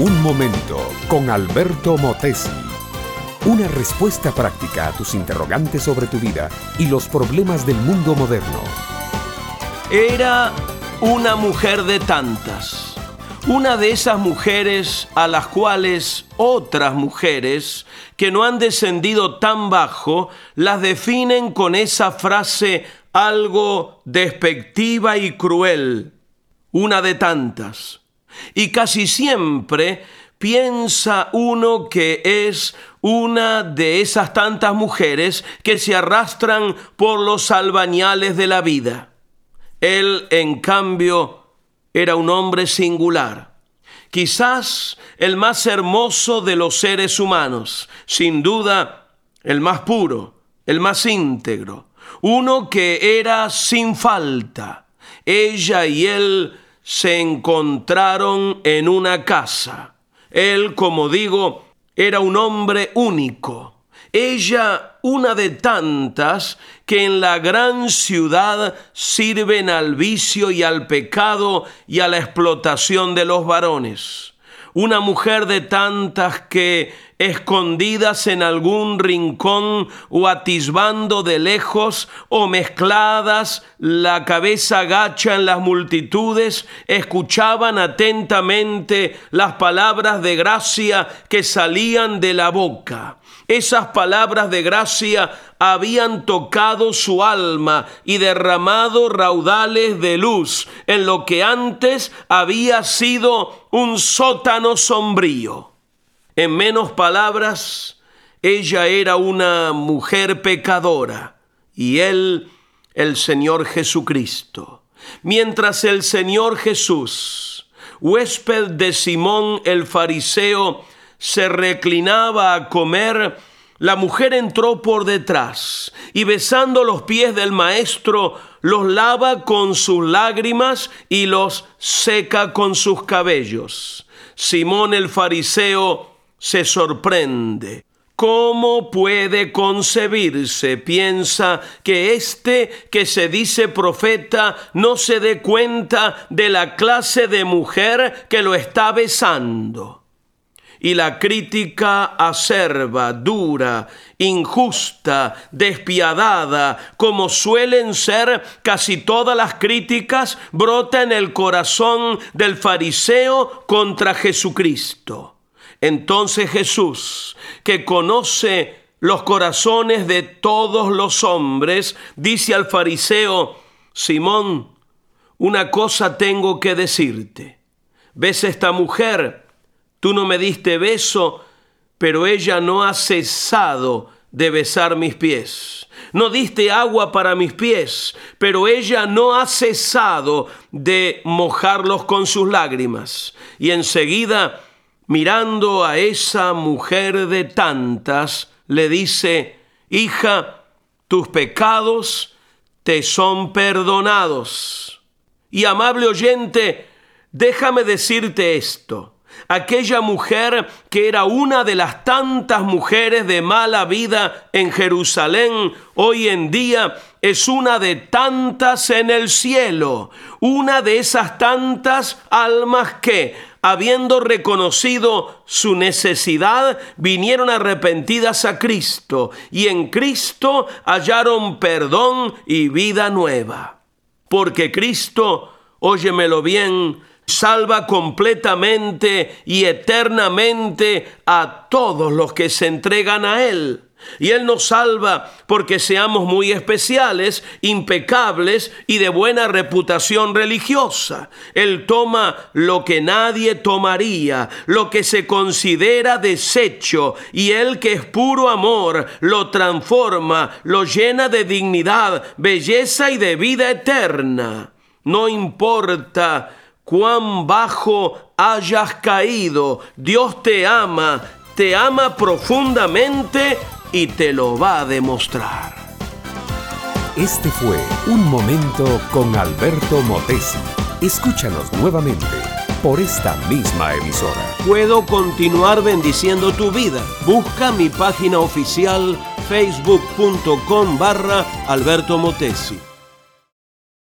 Un momento con Alberto Motesi. Una respuesta práctica a tus interrogantes sobre tu vida y los problemas del mundo moderno. Era una mujer de tantas. Una de esas mujeres a las cuales otras mujeres que no han descendido tan bajo las definen con esa frase algo despectiva y cruel. Una de tantas. Y casi siempre piensa uno que es una de esas tantas mujeres que se arrastran por los albañales de la vida. Él, en cambio, era un hombre singular, quizás el más hermoso de los seres humanos, sin duda el más puro, el más íntegro, uno que era sin falta. Ella y él se encontraron en una casa. Él, como digo, era un hombre único. Ella una de tantas que en la gran ciudad sirven al vicio y al pecado y a la explotación de los varones. Una mujer de tantas que escondidas en algún rincón o atisbando de lejos o mezcladas, la cabeza gacha en las multitudes, escuchaban atentamente las palabras de gracia que salían de la boca. Esas palabras de gracia habían tocado su alma y derramado raudales de luz en lo que antes había sido un sótano sombrío. En menos palabras, ella era una mujer pecadora y él el Señor Jesucristo. Mientras el Señor Jesús, huésped de Simón el fariseo, se reclinaba a comer, la mujer entró por detrás y besando los pies del maestro, los lava con sus lágrimas y los seca con sus cabellos. Simón el fariseo se sorprende. ¿Cómo puede concebirse? Piensa que este que se dice profeta no se dé cuenta de la clase de mujer que lo está besando. Y la crítica acerba, dura, injusta, despiadada, como suelen ser casi todas las críticas, brota en el corazón del fariseo contra Jesucristo. Entonces Jesús, que conoce los corazones de todos los hombres, dice al fariseo, Simón, una cosa tengo que decirte. ¿Ves esta mujer? Tú no me diste beso, pero ella no ha cesado de besar mis pies. No diste agua para mis pies, pero ella no ha cesado de mojarlos con sus lágrimas. Y enseguida mirando a esa mujer de tantas, le dice, hija, tus pecados te son perdonados. Y amable oyente, déjame decirte esto aquella mujer que era una de las tantas mujeres de mala vida en Jerusalén, hoy en día es una de tantas en el cielo, una de esas tantas almas que, habiendo reconocido su necesidad, vinieron arrepentidas a Cristo y en Cristo hallaron perdón y vida nueva. Porque Cristo, óyemelo bien, salva completamente y eternamente a todos los que se entregan a Él. Y Él nos salva porque seamos muy especiales, impecables y de buena reputación religiosa. Él toma lo que nadie tomaría, lo que se considera desecho, y Él que es puro amor, lo transforma, lo llena de dignidad, belleza y de vida eterna. No importa cuán bajo hayas caído, Dios te ama, te ama profundamente y te lo va a demostrar. Este fue Un Momento con Alberto Motesi. Escúchanos nuevamente por esta misma emisora. Puedo continuar bendiciendo tu vida. Busca mi página oficial facebook.com barra Alberto Motesi.